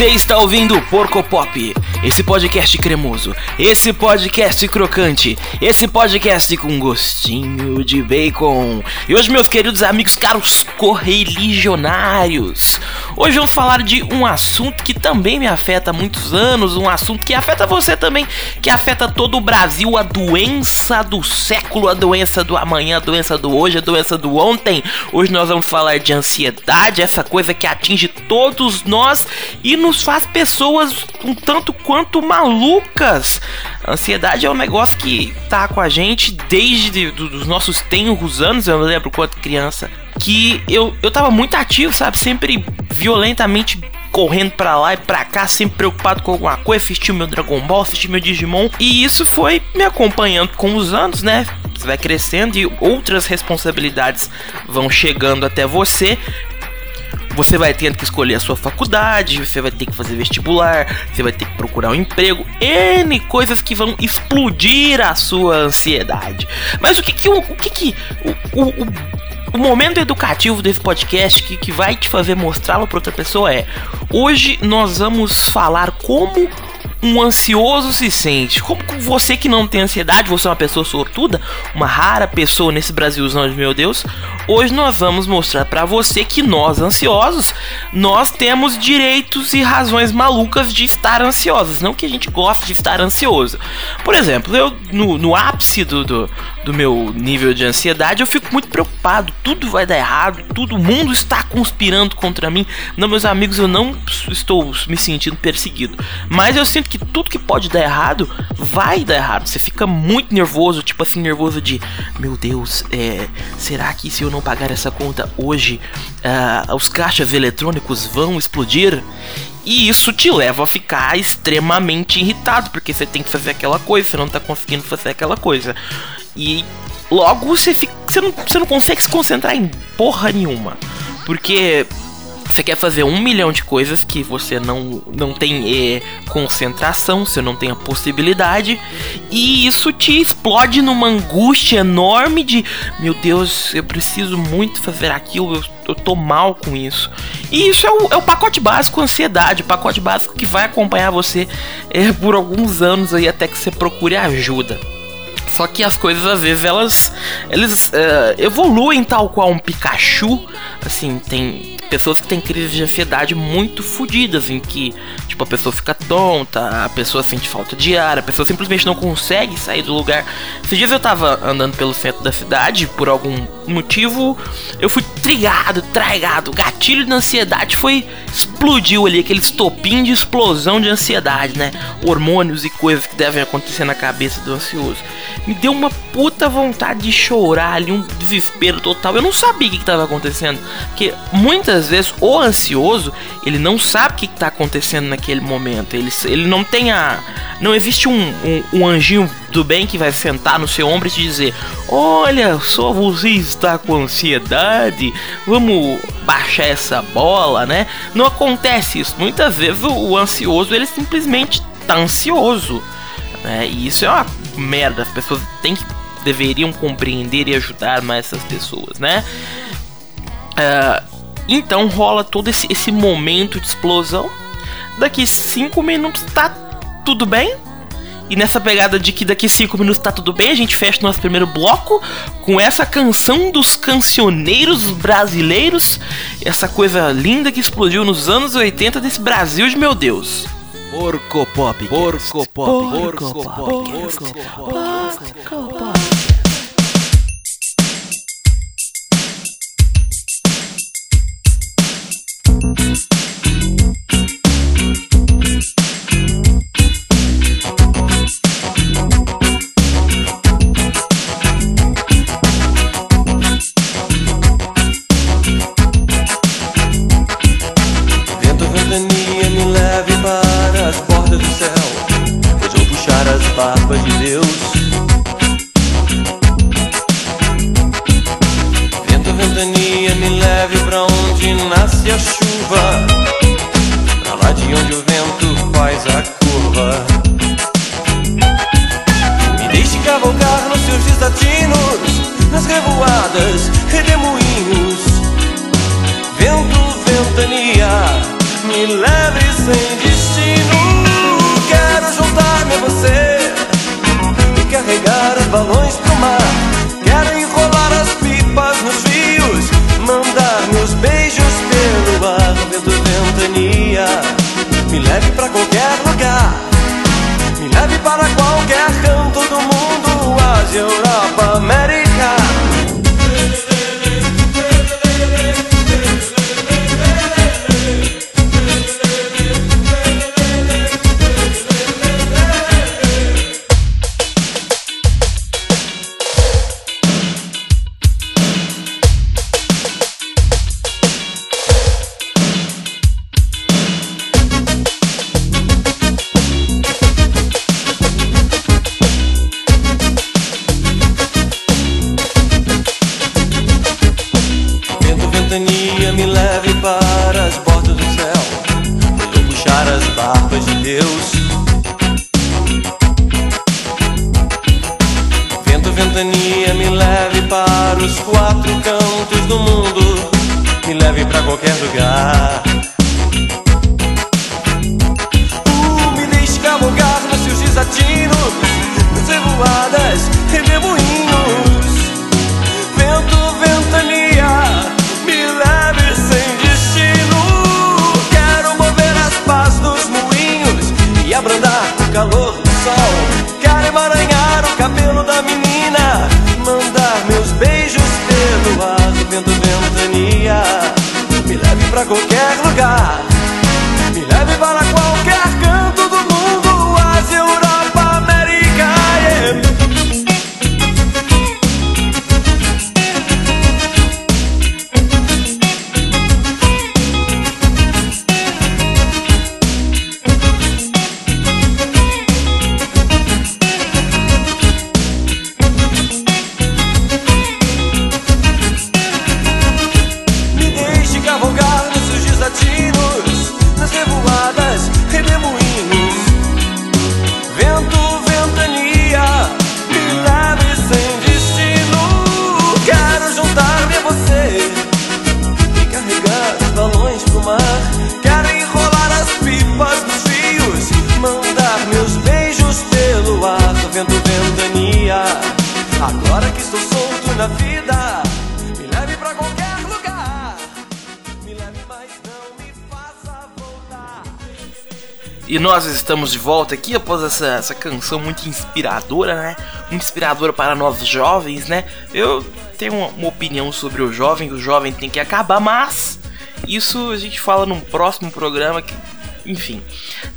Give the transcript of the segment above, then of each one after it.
Você está ouvindo Porco Pop, esse podcast cremoso, esse podcast crocante, esse podcast com gostinho de bacon. E hoje, meus queridos amigos caros correligionários, hoje vamos falar de um assunto que também me afeta há muitos anos, um assunto que afeta você também, que afeta todo o Brasil, a doença do século, a doença do amanhã, a doença do hoje, a doença do ontem. Hoje nós vamos falar de ansiedade, essa coisa que atinge todos nós e nos faz pessoas um tanto quanto malucas. A ansiedade é um negócio que tá com a gente desde do, dos nossos tenros anos, eu lembro quando criança, que eu, eu tava muito ativo, sabe? Sempre violentamente correndo para lá e pra cá, sempre preocupado com alguma coisa, assisti meu Dragon Ball, assisti meu Digimon, e isso foi me acompanhando com os anos, né? Você vai crescendo e outras responsabilidades vão chegando até você, você vai tendo que escolher a sua faculdade, você vai ter que fazer vestibular, você vai ter que procurar um emprego, N coisas que vão explodir a sua ansiedade. Mas o que que o, o que que o, o, o momento educativo desse podcast que, que vai te fazer mostrá-lo para outra pessoa é: hoje nós vamos falar como um ansioso se sente. Como você que não tem ansiedade, você é uma pessoa sortuda, uma rara pessoa nesse Brasilzão de meu Deus. Hoje nós vamos mostrar para você que nós ansiosos, nós temos direitos e razões malucas de estar ansiosos, não que a gente goste de estar ansioso. Por exemplo, eu no, no ápice do, do, do meu nível de ansiedade, eu fico muito preocupado, tudo vai dar errado, todo mundo está conspirando contra mim. Não, meus amigos, eu não estou me sentindo perseguido, mas eu sinto que tudo que pode dar errado vai dar errado. Você fica muito nervoso, tipo assim, nervoso de meu Deus, é, será que se eu não pagar essa conta hoje, uh, os caixas eletrônicos vão explodir? E isso te leva a ficar extremamente irritado, porque você tem que fazer aquela coisa, você não tá conseguindo fazer aquela coisa. E logo você, fica, você, não, você não consegue se concentrar em porra nenhuma. Porque você quer fazer um milhão de coisas que você não, não tem é, concentração, você não tem a possibilidade, e isso te explode numa angústia enorme de meu Deus, eu preciso muito fazer aquilo, eu, eu tô mal com isso. E isso é o, é o pacote básico ansiedade, o pacote básico que vai acompanhar você é, por alguns anos aí até que você procure ajuda. Só que as coisas às vezes elas eles uh, evoluem tal qual um Pikachu. Assim, tem pessoas que têm crises de ansiedade muito fodidas, em que, tipo, a pessoa fica tonta, a pessoa sente falta de ar, a pessoa simplesmente não consegue sair do lugar. Esses dias eu tava andando pelo centro da cidade, por algum motivo, eu fui trigado, tragado, gatilho de ansiedade foi. explodiu ali, aquele estopim de explosão de ansiedade, né? Hormônios e coisas que devem acontecer na cabeça do ansioso. Me deu uma puta vontade de chorar ali, um desespero total. Eu não sabia o que estava acontecendo, porque muitas muitas vezes o ansioso ele não sabe o que está acontecendo naquele momento. Ele, ele não tem a. Não existe um, um, um, anjinho do bem que vai sentar no seu ombro e te dizer: Olha, só você está com ansiedade, vamos baixar essa bola, né? Não acontece isso. Muitas vezes o, ansioso ele simplesmente está ansioso. Né? E isso é uma merda. As pessoas têm que deveriam compreender e ajudar mais essas pessoas, né? Uh, então rola todo esse, esse momento de explosão. Daqui 5 minutos tá tudo bem. E nessa pegada de que daqui 5 minutos tá tudo bem, a gente fecha nosso primeiro bloco com essa canção dos cancioneiros brasileiros. Essa coisa linda que explodiu nos anos 80 desse Brasil de meu Deus. Porco Pop. Porco Pop. Porco Pop. Porco Pop. Porco Pop. me papa Deus. Vento, ventania, me leve para os quatro cantos do mundo, me leve para qualquer lugar. Uh, me deixe cavalgar nos seus desatinos, nas revoadas, redemoinhos. calor do sol. Quero emaranhar o cabelo da menina, mandar meus beijos pelo ar, vendo ventania. Me leve pra qualquer E nós estamos de volta aqui após essa, essa canção muito inspiradora, né? Muito inspiradora para nós jovens, né? Eu tenho uma, uma opinião sobre o jovem, o jovem tem que acabar, mas isso a gente fala num próximo programa que enfim.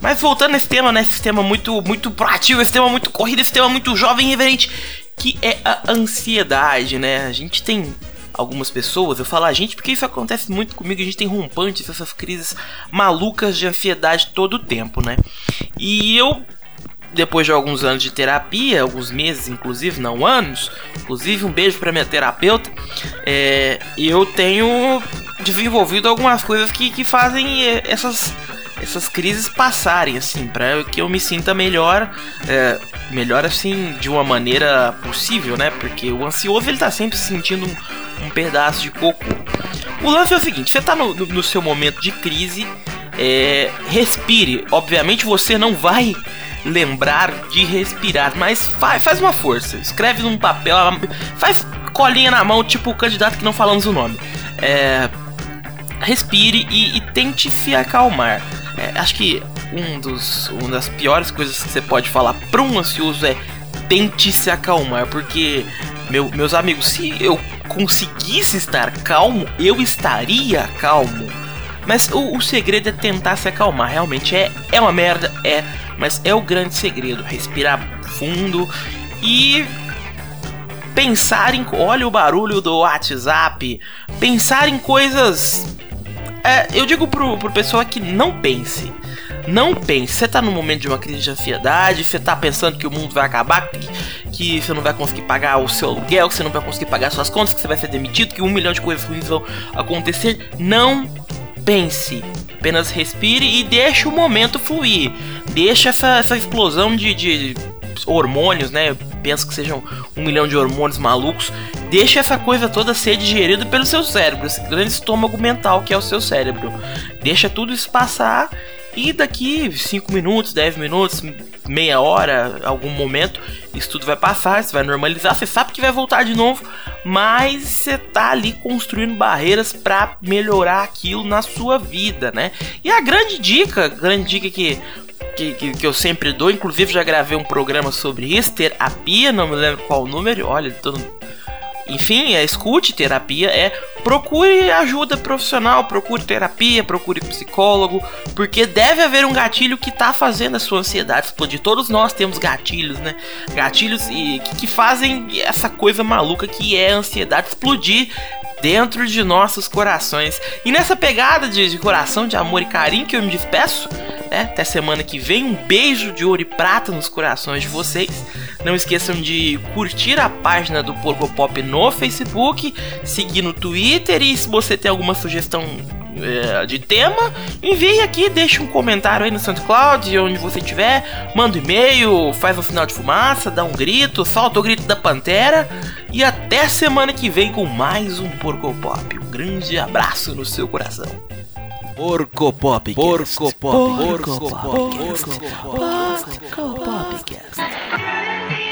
Mas voltando nesse tema, né? Esse tema muito, muito proativo, esse tema muito corrido, esse tema muito jovem e reverente, que é a ansiedade, né? A gente tem algumas pessoas, eu falo a gente porque isso acontece muito comigo, a gente tem rompantes, essas crises malucas de ansiedade todo o tempo, né? E eu depois de alguns anos de terapia, alguns meses, inclusive, não anos, inclusive um beijo para minha terapeuta, é, eu tenho desenvolvido algumas coisas que, que fazem é, essas, essas crises passarem, assim, para que eu me sinta melhor, é, melhor assim, de uma maneira possível, né? Porque o ansioso ele tá sempre se sentindo um, um pedaço de cocô. O lance é o seguinte: você tá no, no seu momento de crise, é, respire. Obviamente você não vai lembrar de respirar, mas faz, faz uma força. Escreve num papel, faz colinha na mão, tipo o candidato que não falamos o nome. É, respire e, e, tente se acalmar. É, acho que um dos, uma das piores coisas que você pode falar para um ansioso é tente se acalmar, porque meu, meus amigos, se eu conseguisse estar calmo, eu estaria calmo. Mas o, o, segredo é tentar se acalmar. Realmente é, é uma merda, é. Mas é o grande segredo. Respirar fundo e pensar em. Olha o barulho do WhatsApp. Pensar em coisas. É, eu digo pro, pro pessoal que não pense. Não pense, você tá num momento de uma crise de ansiedade, você tá pensando que o mundo vai acabar, que, que você não vai conseguir pagar o seu aluguel, que você não vai conseguir pagar suas contas, que você vai ser demitido, que um milhão de coisas ruins vão acontecer. Não pense. Apenas respire e deixe o momento fluir. Deixa essa, essa explosão de, de hormônios, né? penso que sejam um milhão de hormônios malucos. Deixa essa coisa toda ser digerida pelo seu cérebro, esse grande estômago mental que é o seu cérebro. Deixa tudo isso passar e daqui 5 minutos, 10 minutos, meia hora, algum momento, isso tudo vai passar, você vai normalizar, você sabe que vai voltar de novo, mas você tá ali construindo barreiras para melhorar aquilo na sua vida, né? E a grande dica, grande dica que que, que, que, eu sempre dou, inclusive já gravei um programa sobre isso, não me lembro qual número, olha, tô, enfim, é, escute terapia, é procure ajuda profissional, procure terapia, procure psicólogo, porque deve haver um gatilho que tá fazendo a sua ansiedade explodir. Todos nós temos gatilhos, né? Gatilhos e, que, que fazem essa coisa maluca que é a ansiedade explodir dentro de nossos corações. E nessa pegada de, de coração, de amor e carinho que eu me despeço, né? Até semana que vem. Um beijo de ouro e prata nos corações de vocês. Não esqueçam de curtir a página do Porco Pop no Facebook, seguir no Twitter e se você tem alguma sugestão é, de tema, envie aqui, deixe um comentário aí no SoundCloud, onde você estiver, manda um e-mail, faz um sinal de fumaça, dá um grito, solta o grito da pantera e até semana que vem com mais um Porco Pop. Um grande abraço no seu coração. Porco Pop. Porco Pop. Porco Pop. Porco Pop. Porco Popcast.